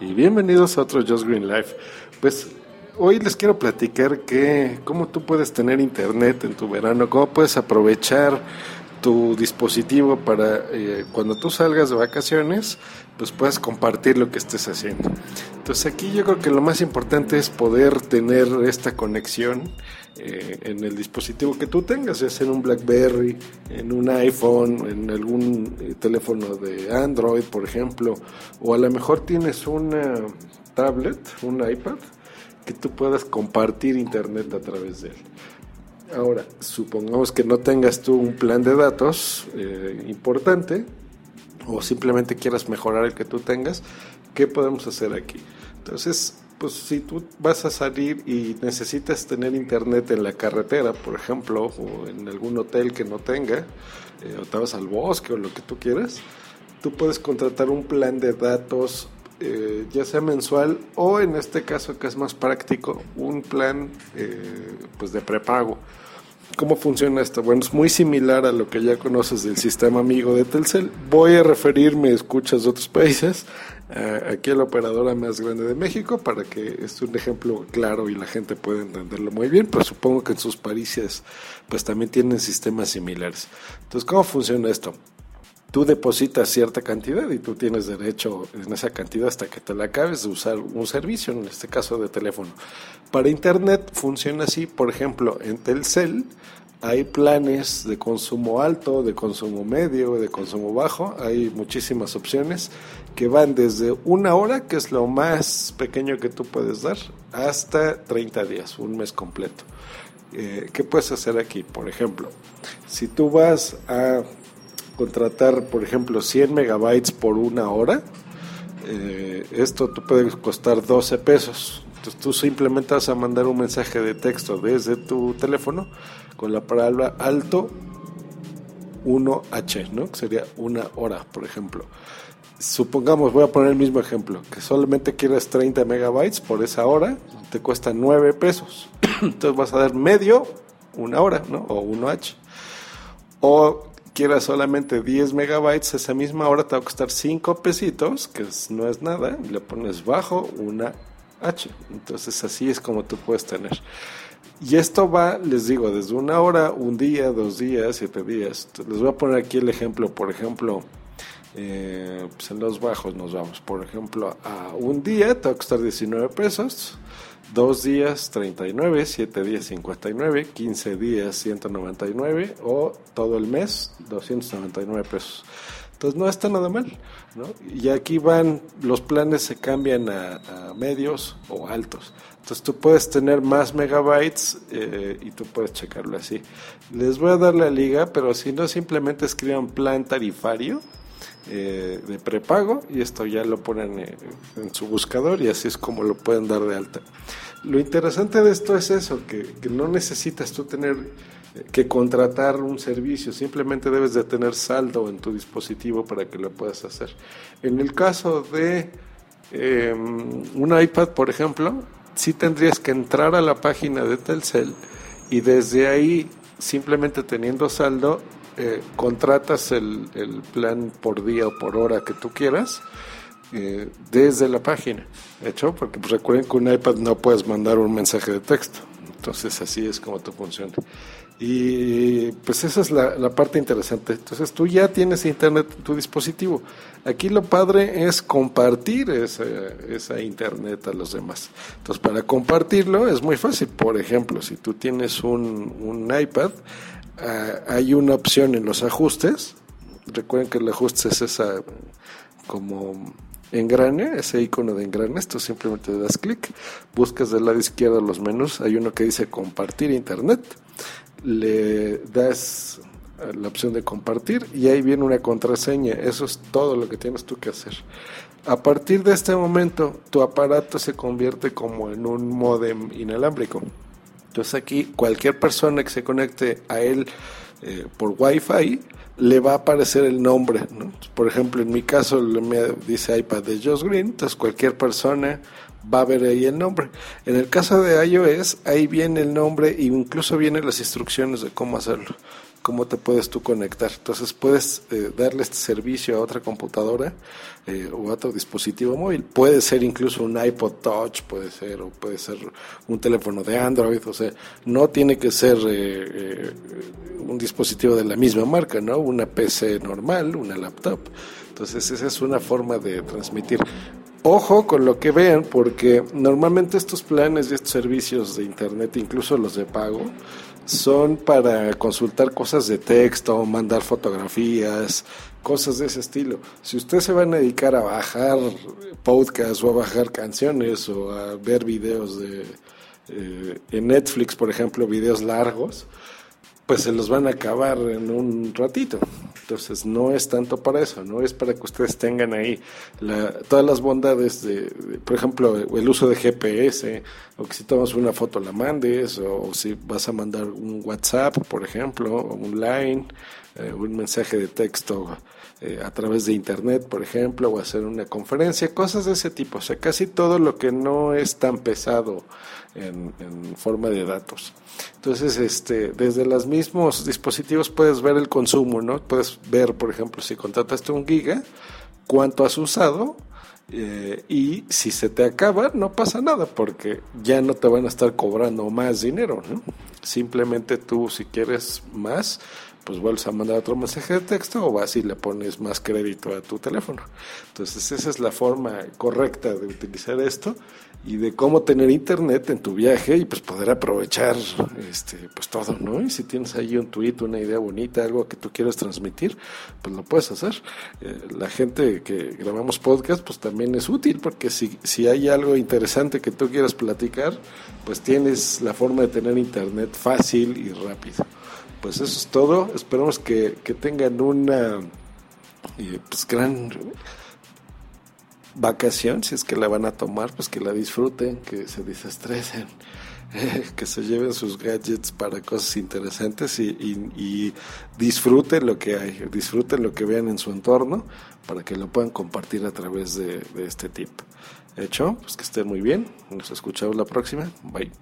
y bienvenidos a otro Just Green Life. Pues hoy les quiero platicar que cómo tú puedes tener internet en tu verano, cómo puedes aprovechar tu dispositivo para eh, cuando tú salgas de vacaciones, pues puedas compartir lo que estés haciendo. Entonces aquí yo creo que lo más importante es poder tener esta conexión eh, en el dispositivo que tú tengas, ya sea en un BlackBerry, en un iPhone, en algún eh, teléfono de Android, por ejemplo, o a lo mejor tienes una tablet, un iPad, que tú puedas compartir internet a través de él. Ahora, supongamos que no tengas tú un plan de datos eh, importante o simplemente quieras mejorar el que tú tengas, ¿qué podemos hacer aquí? Entonces, pues si tú vas a salir y necesitas tener internet en la carretera, por ejemplo, o en algún hotel que no tenga, eh, o te vas al bosque o lo que tú quieras, tú puedes contratar un plan de datos eh, ya sea mensual o en este caso que es más práctico, un plan pues de prepago. ¿Cómo funciona esto? Bueno, es muy similar a lo que ya conoces del sistema amigo de Telcel. Voy a referirme, escuchas de otros países, aquí a la operadora más grande de México para que es un ejemplo claro y la gente pueda entenderlo muy bien, pero supongo que en sus países pues también tienen sistemas similares. Entonces, ¿cómo funciona esto? Tú depositas cierta cantidad y tú tienes derecho en esa cantidad hasta que te la acabes de usar un servicio, en este caso de teléfono. Para Internet funciona así, por ejemplo, en Telcel hay planes de consumo alto, de consumo medio, de consumo bajo, hay muchísimas opciones que van desde una hora, que es lo más pequeño que tú puedes dar, hasta 30 días, un mes completo. Eh, ¿Qué puedes hacer aquí? Por ejemplo, si tú vas a contratar, por ejemplo, 100 megabytes por una hora, eh, esto te puede costar 12 pesos. Entonces tú simplemente vas a mandar un mensaje de texto desde tu teléfono con la palabra alto 1H, ¿no? Que sería una hora, por ejemplo. Supongamos, voy a poner el mismo ejemplo, que solamente quieres 30 megabytes por esa hora, te cuesta 9 pesos. Entonces vas a dar medio, una hora, ¿no? O 1H. O quieras solamente 10 megabytes, esa misma hora te va a costar 5 pesitos, que no es nada, le pones bajo una H. Entonces así es como tú puedes tener. Y esto va, les digo, desde una hora, un día, dos días, siete días. les voy a poner aquí el ejemplo, por ejemplo, eh, pues en los bajos nos vamos. Por ejemplo, a un día te va a costar 19 pesos dos días 39, siete días 59, 15 días 199 o todo el mes 299 pesos. Entonces no está nada mal, ¿no? Y aquí van, los planes se cambian a, medios o altos. Entonces tú puedes tener más megabytes eh, y tú puedes checarlo así. Les voy a dar la liga, pero si no simplemente escriban plan tarifario eh, de prepago y esto ya lo ponen eh, en su buscador y así es como lo pueden dar de alta. Lo interesante de esto es eso, que, no necesitas tú tener eh, que contratar un servicio, simplemente debes de tener saldo en tu dispositivo para que lo puedas hacer. En el caso de em, un iPad, por ejemplo, sí tendrías que entrar a la página de Telcel y desde ahí, simplemente teniendo saldo, eh, contratas el, el, plan por día o por hora que tú quieras eh, desde la página. ¿Hecho? Porque pues, recuerden que un iPad no puedes mandar un mensaje de texto. Entonces así es como te funciona. Y pues esa es la, la, parte interesante. Entonces tú ya tienes internet en tu dispositivo. Aquí lo padre es compartir esa, esa internet a los demás. Entonces para compartirlo es muy fácil. Por ejemplo, si tú tienes un, un iPad, Ah, hay una opción en los ajustes. Recuerden que el ajuste es esa como engrane, ese icono de engrane. Esto simplemente das clic, buscas del lado izquierdo los menús. Hay uno que dice compartir internet. Le das la opción de compartir y ahí viene una contraseña. Eso es todo lo que tienes tú que hacer. A partir de este momento, tu aparato se convierte como en un modem inalámbrico. Entonces aquí cualquier persona que se conecte a él eh, por Wi-Fi le va a aparecer el nombre. Por ejemplo, en mi caso me dice iPad de Josh Green, entonces cualquier persona va a ver ahí el nombre. En el caso de iOS, ahí viene el nombre e incluso vienen las instrucciones de cómo hacerlo. Cómo te puedes tú conectar. Entonces puedes eh, darle este servicio a otra computadora eh, o a otro dispositivo móvil. Puede ser incluso un iPod Touch, puede ser, o puede ser un teléfono de Android, o sea, no tiene que ser eh, un dispositivo de la misma marca, ¿no? Una PC normal, una laptop. Entonces esa es una forma de transmitir. Ojo con lo que vean, porque normalmente estos planes y estos servicios de Internet, incluso los de pago, son para consultar cosas de texto, mandar fotografías, cosas de ese estilo. Si ustedes se van a dedicar a bajar podcasts o a bajar canciones o a ver videos de eh, en Netflix, por ejemplo, videos largos, pues se los van a acabar en un ratito. Entonces no es tanto para eso, no es para que ustedes tengan ahí todas las bondades de, por ejemplo, el uso de GPS, o que si tomas una foto la mandes, o, si vas a mandar un WhatsApp, por ejemplo, o un Line, eh, un mensaje de texto eh, a través de Internet, por ejemplo, o hacer una conferencia, cosas de ese tipo. O sea, casi todo lo que no es tan pesado en, forma de datos. Entonces, este, desde los mismos dispositivos puedes ver el consumo, ¿no? Puedes ver, por ejemplo, si contrataste un giga, cuánto has usado eh, y si se te acaba, no pasa nada porque ya no te van a estar cobrando más dinero, ¿no? Simplemente tú, si quieres más, pues vuelves a mandar otro mensaje de texto o vas y le pones más crédito a tu teléfono. Entonces esa es la forma correcta de utilizar esto y de cómo tener internet en tu viaje y pues poder aprovechar este pues todo, ¿no? Y si tienes ahí un tweet, una idea bonita, algo que tú quieras transmitir, pues lo puedes hacer. Eh, la gente que grabamos podcast pues también es útil porque si, si hay algo interesante que tú quieras platicar, pues tienes la forma de tener internet fácil y rápido pues eso es todo. Esperamos que, tengan una eh, pues, gran vacación, si es que la van a tomar, pues que la disfruten, que se desestresen, que se lleven sus gadgets para cosas interesantes y, disfruten lo que hay, disfruten lo que vean en su entorno para que lo puedan compartir a través de, de este tip. Hecho, pues que estén muy bien, nos escuchamos la próxima, bye.